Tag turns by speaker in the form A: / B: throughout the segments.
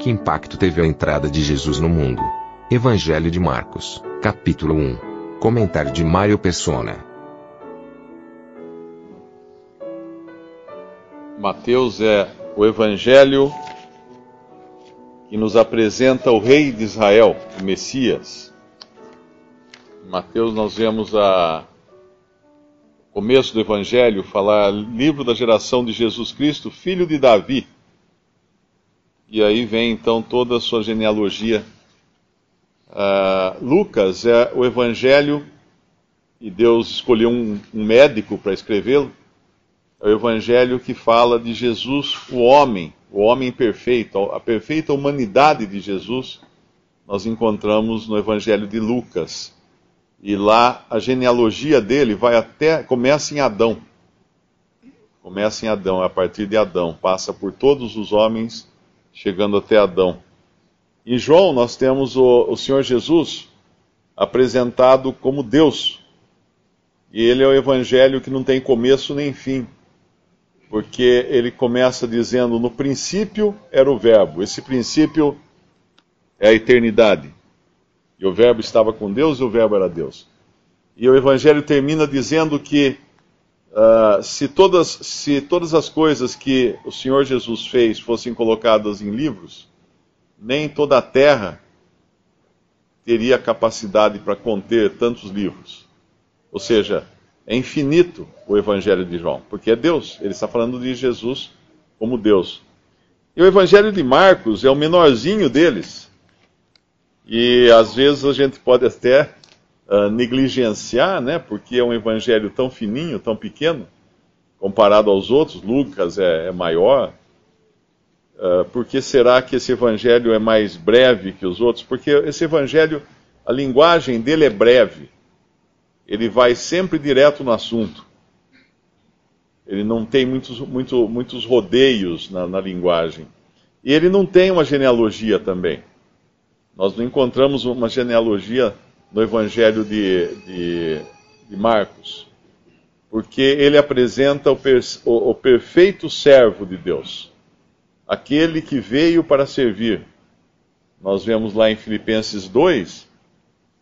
A: Que impacto teve a entrada de Jesus no mundo? Evangelho de Marcos, capítulo 1. Comentário de Mário Persona.
B: Mateus é o Evangelho que nos apresenta o Rei de Israel, o Messias. Em Mateus nós vemos a começo do Evangelho falar livro da geração de Jesus Cristo, filho de Davi. E aí vem então toda a sua genealogia. Uh, Lucas é o Evangelho e Deus escolheu um, um médico para escrevê-lo é o evangelho que fala de Jesus, o homem, o homem perfeito, a perfeita humanidade de Jesus, nós encontramos no evangelho de Lucas. E lá a genealogia dele vai até começa em Adão. Começa em Adão, a partir de Adão, passa por todos os homens, chegando até Adão. Em João nós temos o, o Senhor Jesus apresentado como Deus. E ele é o evangelho que não tem começo nem fim porque ele começa dizendo: no princípio era o Verbo. Esse princípio é a eternidade. E o Verbo estava com Deus e o Verbo era Deus. E o Evangelho termina dizendo que uh, se, todas, se todas as coisas que o Senhor Jesus fez fossem colocadas em livros, nem toda a terra teria capacidade para conter tantos livros. Ou seja, é infinito o Evangelho de João, porque é Deus, ele está falando de Jesus como Deus. E o Evangelho de Marcos é o menorzinho deles. E às vezes a gente pode até uh, negligenciar, né, porque é um Evangelho tão fininho, tão pequeno, comparado aos outros. Lucas é, é maior. Uh, por que será que esse Evangelho é mais breve que os outros? Porque esse Evangelho, a linguagem dele é breve ele vai sempre direto no assunto. Ele não tem muitos, muito, muitos rodeios na, na linguagem. E ele não tem uma genealogia também. Nós não encontramos uma genealogia no Evangelho de, de, de Marcos, porque ele apresenta o, per, o, o perfeito servo de Deus, aquele que veio para servir. Nós vemos lá em Filipenses 2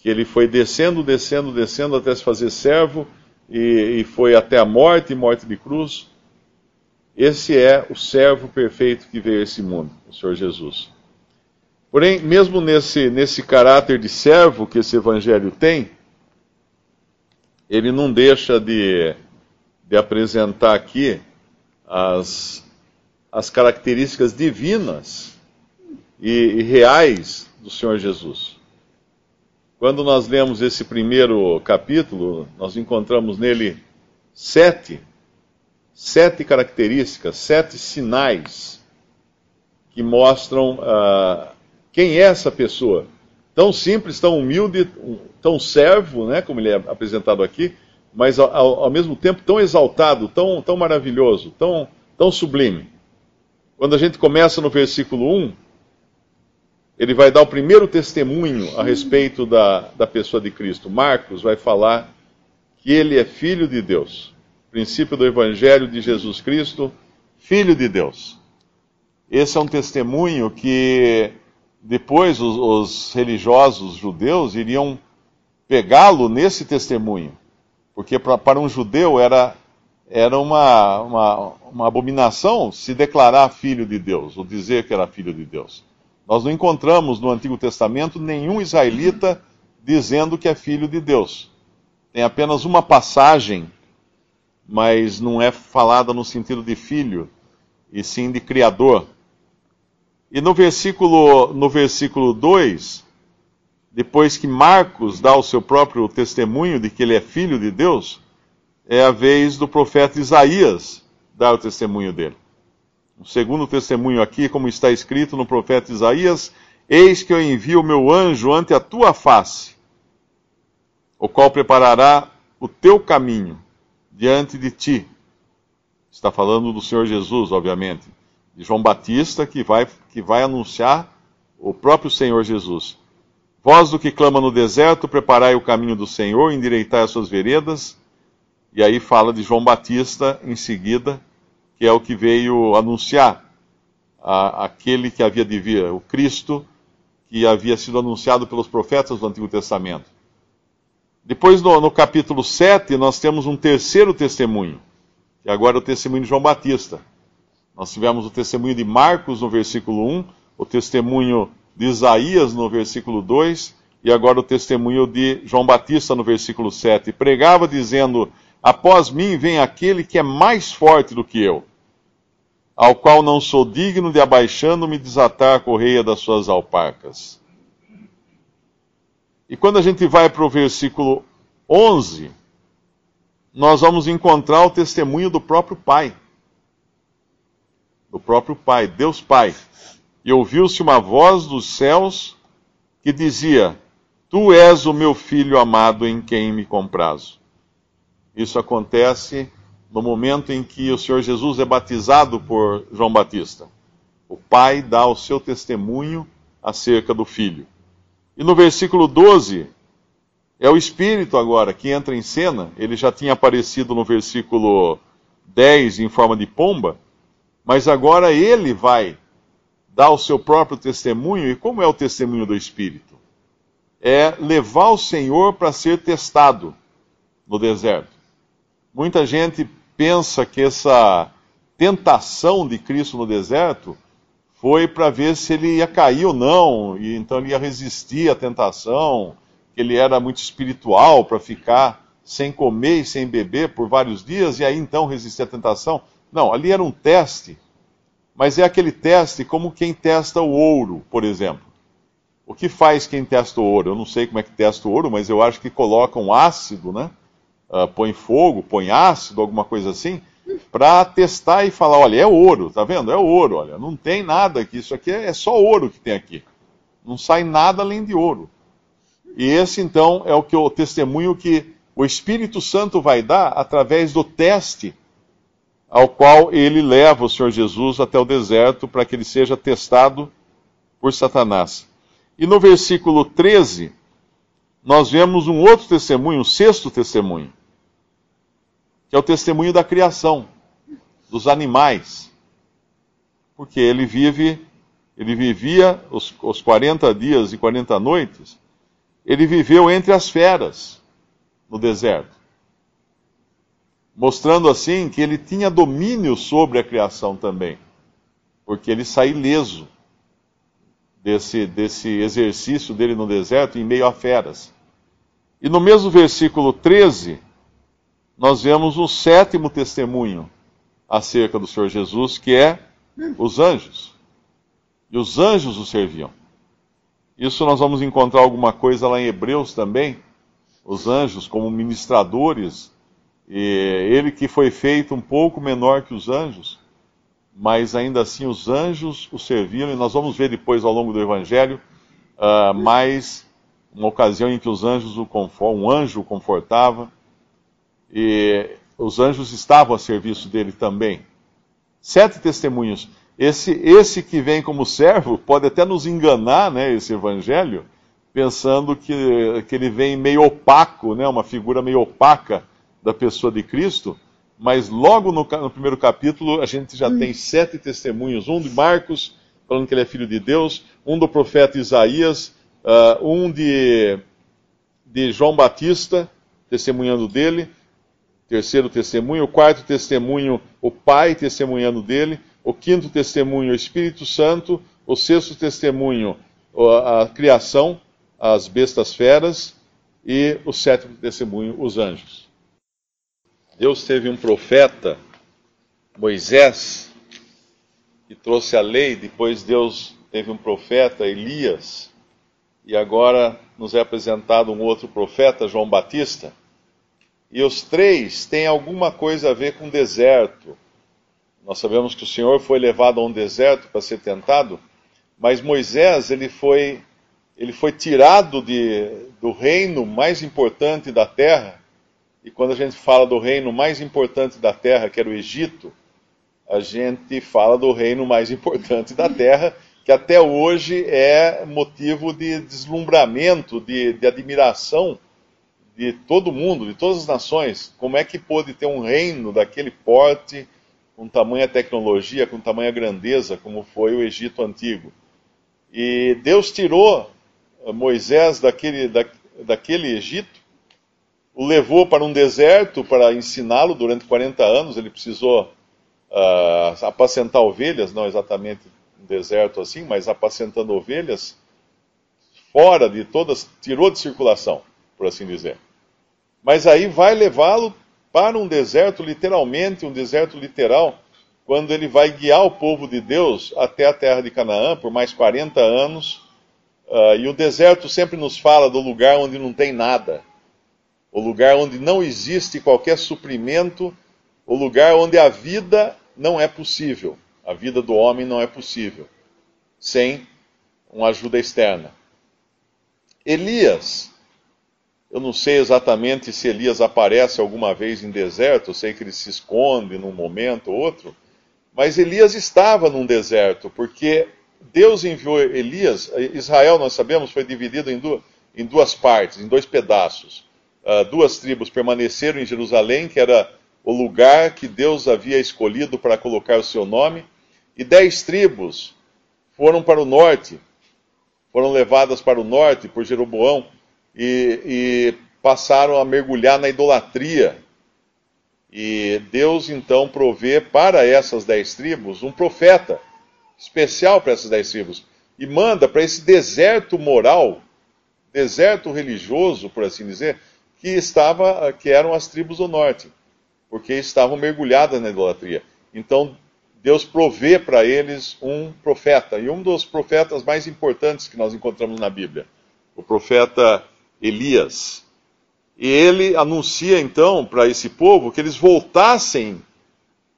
B: que ele foi descendo, descendo, descendo até se fazer servo e, e foi até a morte, morte de cruz. Esse é o servo perfeito que veio a esse mundo, o Senhor Jesus. Porém, mesmo nesse, nesse caráter de servo que esse evangelho tem, ele não deixa de, de apresentar aqui as, as características divinas e, e reais do Senhor Jesus. Quando nós lemos esse primeiro capítulo, nós encontramos nele sete, sete características, sete sinais que mostram uh, quem é essa pessoa. Tão simples, tão humilde, tão servo, né, como ele é apresentado aqui, mas ao, ao mesmo tempo tão exaltado, tão, tão maravilhoso, tão, tão sublime. Quando a gente começa no versículo 1, ele vai dar o primeiro testemunho a respeito da, da pessoa de Cristo. Marcos vai falar que ele é filho de Deus. Princípio do Evangelho de Jesus Cristo, filho de Deus. Esse é um testemunho que depois os, os religiosos judeus iriam pegá-lo nesse testemunho. Porque pra, para um judeu era, era uma, uma, uma abominação se declarar filho de Deus, ou dizer que era filho de Deus. Nós não encontramos no Antigo Testamento nenhum israelita dizendo que é filho de Deus. Tem apenas uma passagem, mas não é falada no sentido de filho, e sim de criador. E no versículo, no versículo 2, depois que Marcos dá o seu próprio testemunho de que ele é filho de Deus, é a vez do profeta Isaías dar o testemunho dele. O segundo testemunho aqui, como está escrito no profeta Isaías: Eis que eu envio o meu anjo ante a tua face, o qual preparará o teu caminho diante de ti. Está falando do Senhor Jesus, obviamente, de João Batista, que vai, que vai anunciar o próprio Senhor Jesus. Voz do que clama no deserto, preparai o caminho do Senhor, endireitai as suas veredas. E aí fala de João Batista em seguida, que é o que veio anunciar a, aquele que havia de vir, o Cristo, que havia sido anunciado pelos profetas do Antigo Testamento. Depois, no, no capítulo 7, nós temos um terceiro testemunho, que agora é o testemunho de João Batista. Nós tivemos o testemunho de Marcos no versículo 1, o testemunho de Isaías no versículo 2 e agora o testemunho de João Batista no versículo 7. Pregava dizendo: Após mim vem aquele que é mais forte do que eu, ao qual não sou digno de abaixando-me desatar a correia das suas alparcas. E quando a gente vai para o versículo 11, nós vamos encontrar o testemunho do próprio Pai. Do próprio Pai, Deus Pai e ouviu-se uma voz dos céus que dizia: Tu és o meu filho amado em quem me comprazo. Isso acontece no momento em que o Senhor Jesus é batizado por João Batista. O pai dá o seu testemunho acerca do filho. E no versículo 12, é o Espírito agora que entra em cena. Ele já tinha aparecido no versículo 10 em forma de pomba, mas agora ele vai dá o seu próprio testemunho. E como é o testemunho do Espírito? É levar o Senhor para ser testado no deserto. Muita gente pensa que essa tentação de Cristo no deserto foi para ver se ele ia cair ou não, e então ele ia resistir à tentação, que ele era muito espiritual para ficar sem comer e sem beber por vários dias, e aí então resistir à tentação. Não, ali era um teste mas é aquele teste como quem testa o ouro, por exemplo. O que faz quem testa o ouro? Eu não sei como é que testa o ouro, mas eu acho que coloca um ácido, né? Uh, põe fogo, põe ácido, alguma coisa assim, para testar e falar: olha, é ouro, tá vendo? É ouro, olha, não tem nada aqui, isso aqui é, é só ouro que tem aqui. Não sai nada além de ouro. E esse então é o que o testemunho que o Espírito Santo vai dar através do teste ao qual ele leva o Senhor Jesus até o deserto para que ele seja testado por Satanás. E no versículo 13, nós vemos um outro testemunho, um sexto testemunho, que é o testemunho da criação, dos animais. Porque ele vive, ele vivia os, os 40 dias e 40 noites, ele viveu entre as feras no deserto mostrando assim que ele tinha domínio sobre a criação também, porque ele saiu ileso desse, desse exercício dele no deserto em meio a feras. E no mesmo versículo 13, nós vemos o sétimo testemunho acerca do Senhor Jesus, que é os anjos. E os anjos o serviam. Isso nós vamos encontrar alguma coisa lá em Hebreus também. Os anjos, como ministradores e ele que foi feito um pouco menor que os anjos, mas ainda assim os anjos o serviram, e nós vamos ver depois ao longo do Evangelho uh, mais uma ocasião em que os anjos o um anjo o confortava, e os anjos estavam a serviço dele também. Sete testemunhos. Esse, esse que vem como servo pode até nos enganar, né, esse evangelho, pensando que, que ele vem meio opaco, né, uma figura meio opaca da pessoa de Cristo, mas logo no, no primeiro capítulo a gente já hum. tem sete testemunhos: um de Marcos, falando que ele é filho de Deus, um do profeta Isaías, uh, um de, de João Batista, testemunhando dele, terceiro testemunho, o quarto testemunho, o Pai testemunhando dele, o quinto testemunho, o Espírito Santo, o sexto testemunho, a criação, as bestas feras, e o sétimo testemunho, os anjos. Deus teve um profeta, Moisés, que trouxe a lei, depois Deus teve um profeta, Elias, e agora nos é apresentado um outro profeta, João Batista. E os três têm alguma coisa a ver com deserto, Nós sabemos que o Senhor foi levado a um deserto para ser tentado, mas Moisés ele foi, ele foi tirado de, do reino mais importante da terra. E quando a gente fala do reino mais importante da terra, que era o Egito, a gente fala do reino mais importante da terra, que até hoje é motivo de deslumbramento, de, de admiração de todo mundo, de todas as nações. Como é que pôde ter um reino daquele porte, com tamanha tecnologia, com tamanha grandeza, como foi o Egito antigo? E Deus tirou Moisés daquele, da, daquele Egito, o levou para um deserto para ensiná-lo durante 40 anos. Ele precisou uh, apacentar ovelhas, não exatamente um deserto assim, mas apacentando ovelhas, fora de todas, tirou de circulação, por assim dizer. Mas aí vai levá-lo para um deserto, literalmente, um deserto literal, quando ele vai guiar o povo de Deus até a terra de Canaã por mais 40 anos. Uh, e o deserto sempre nos fala do lugar onde não tem nada, o lugar onde não existe qualquer suprimento, o lugar onde a vida não é possível. A vida do homem não é possível sem uma ajuda externa. Elias, eu não sei exatamente se Elias aparece alguma vez em deserto, eu sei que ele se esconde num momento ou outro, mas Elias estava num deserto, porque Deus enviou Elias. Israel, nós sabemos, foi dividido em duas, em duas partes, em dois pedaços. Uh, duas tribos permaneceram em Jerusalém, que era o lugar que Deus havia escolhido para colocar o seu nome, e dez tribos foram para o norte, foram levadas para o norte por Jeroboão e, e passaram a mergulhar na idolatria. E Deus então provê para essas dez tribos um profeta especial para essas dez tribos e manda para esse deserto moral, deserto religioso, por assim dizer, que estava, que eram as tribos do norte, porque estavam mergulhadas na idolatria. Então Deus provê para eles um profeta, e um dos profetas mais importantes que nós encontramos na Bíblia, o profeta Elias. E ele anuncia então para esse povo que eles voltassem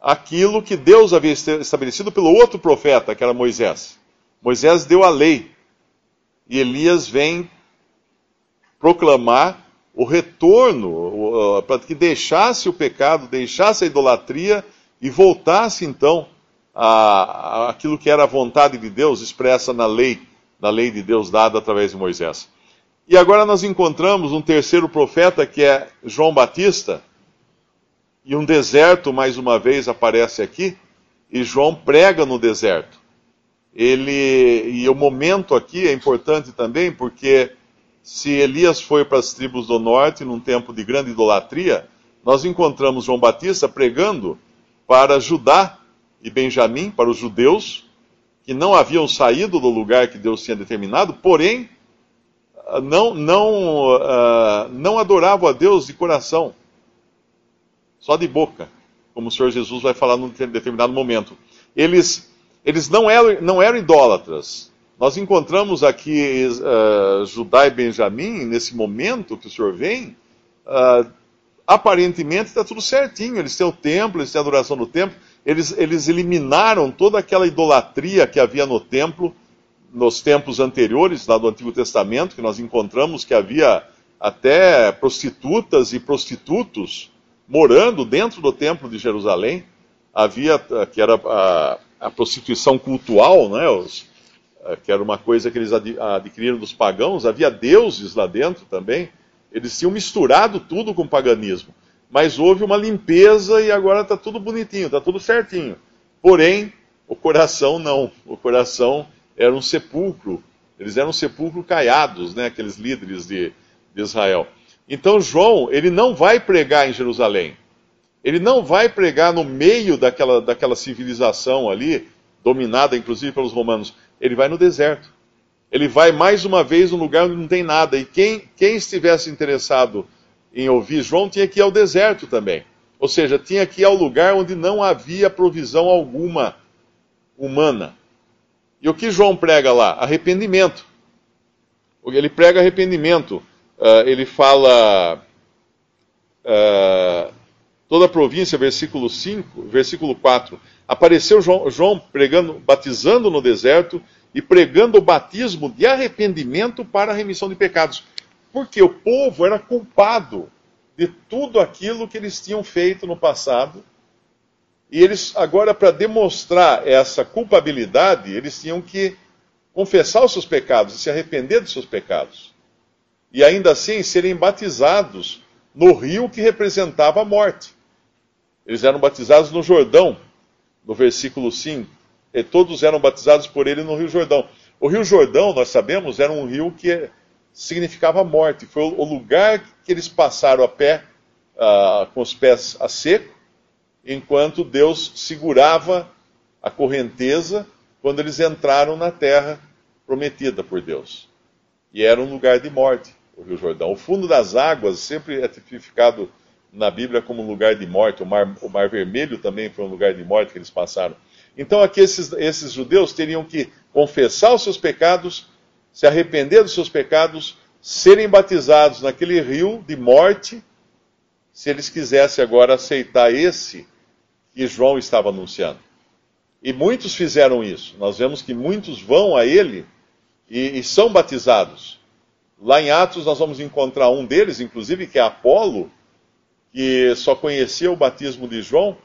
B: aquilo que Deus havia estabelecido pelo outro profeta, que era Moisés. Moisés deu a lei, e Elias vem proclamar o retorno, para que deixasse o pecado, deixasse a idolatria e voltasse então a, aquilo que era a vontade de Deus expressa na lei, na lei de Deus dada através de Moisés. E agora nós encontramos um terceiro profeta que é João Batista, e um deserto mais uma vez aparece aqui, e João prega no deserto. Ele e o momento aqui é importante também porque se Elias foi para as tribos do norte num tempo de grande idolatria, nós encontramos João Batista pregando para Judá e Benjamim, para os judeus, que não haviam saído do lugar que Deus tinha determinado, porém não, não, uh, não adoravam a Deus de coração, só de boca, como o Senhor Jesus vai falar num determinado momento. Eles, eles não, eram, não eram idólatras. Nós encontramos aqui uh, Judá e Benjamim, nesse momento que o Senhor vem, uh, aparentemente está tudo certinho. Eles têm o templo, eles têm a adoração do templo. Eles, eles eliminaram toda aquela idolatria que havia no templo, nos tempos anteriores, lá do Antigo Testamento, que nós encontramos que havia até prostitutas e prostitutos morando dentro do templo de Jerusalém. Havia, que era a, a prostituição cultual, né, os, que era uma coisa que eles adquiriram dos pagãos, havia deuses lá dentro também. Eles tinham misturado tudo com paganismo. Mas houve uma limpeza e agora está tudo bonitinho, está tudo certinho. Porém, o coração não. O coração era um sepulcro. Eles eram sepulcro caiados, né, aqueles líderes de, de Israel. Então João, ele não vai pregar em Jerusalém. Ele não vai pregar no meio daquela, daquela civilização ali, dominada inclusive pelos romanos. Ele vai no deserto ele vai mais uma vez num lugar onde não tem nada. E quem, quem estivesse interessado em ouvir João tinha que ir ao deserto também. Ou seja, tinha que ir ao lugar onde não havia provisão alguma humana. E o que João prega lá? Arrependimento. Ele prega arrependimento. Uh, ele fala. Uh, toda a província, versículo 5, versículo 4. Apareceu João, João pregando, batizando no deserto e pregando o batismo de arrependimento para a remissão de pecados. Porque o povo era culpado de tudo aquilo que eles tinham feito no passado. E eles, agora, para demonstrar essa culpabilidade, eles tinham que confessar os seus pecados e se arrepender dos seus pecados. E ainda assim serem batizados no rio que representava a morte. Eles eram batizados no Jordão, no versículo 5 e todos eram batizados por ele no Rio Jordão. O Rio Jordão, nós sabemos, era um rio que significava morte. Foi o lugar que eles passaram a pé, uh, com os pés a seco, enquanto Deus segurava a correnteza quando eles entraram na terra prometida por Deus. E era um lugar de morte, o Rio Jordão. O fundo das águas sempre é tipificado na Bíblia como um lugar de morte. O mar, o mar Vermelho também foi um lugar de morte que eles passaram. Então aqui esses, esses judeus teriam que confessar os seus pecados, se arrepender dos seus pecados, serem batizados naquele rio de morte, se eles quisessem agora aceitar esse que João estava anunciando. E muitos fizeram isso. Nós vemos que muitos vão a ele e, e são batizados. Lá em Atos nós vamos encontrar um deles, inclusive, que é Apolo, que só conhecia o batismo de João,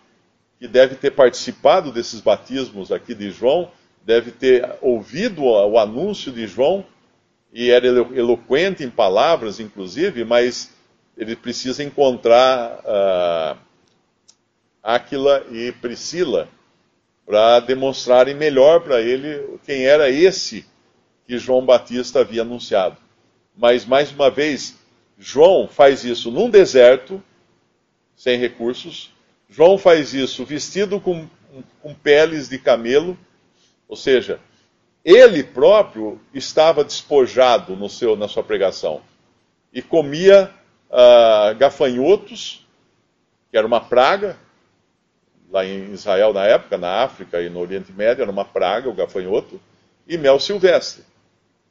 B: que deve ter participado desses batismos aqui de João, deve ter ouvido o anúncio de João e era eloquente em palavras, inclusive, mas ele precisa encontrar uh, Áquila e Priscila para demonstrarem melhor para ele quem era esse que João Batista havia anunciado. Mas, mais uma vez, João faz isso num deserto, sem recursos, João faz isso vestido com, com peles de camelo, ou seja, ele próprio estava despojado no seu, na sua pregação. E comia uh, gafanhotos, que era uma praga, lá em Israel na época, na África e no Oriente Médio, era uma praga o gafanhoto, e mel silvestre.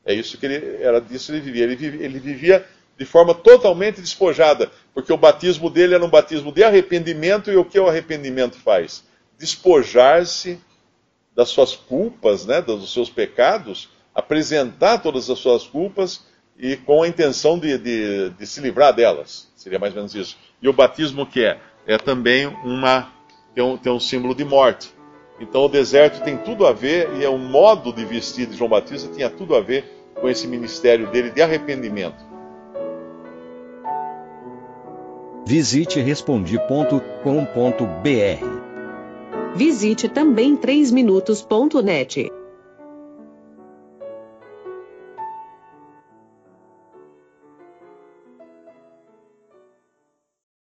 B: É isso que ele era disso ele vivia. Ele vivia, ele vivia de forma totalmente despojada, porque o batismo dele era um batismo de arrependimento, e o que o arrependimento faz? Despojar-se das suas culpas, né, dos seus pecados, apresentar todas as suas culpas e com a intenção de, de, de se livrar delas. Seria mais ou menos isso. E o batismo que é? É também uma tem um, tem um símbolo de morte. Então o deserto tem tudo a ver, e é o modo de vestir de João Batista tinha tudo a ver com esse ministério dele de arrependimento.
C: Visite respondi.com.br.
D: Visite também 3minutos.net.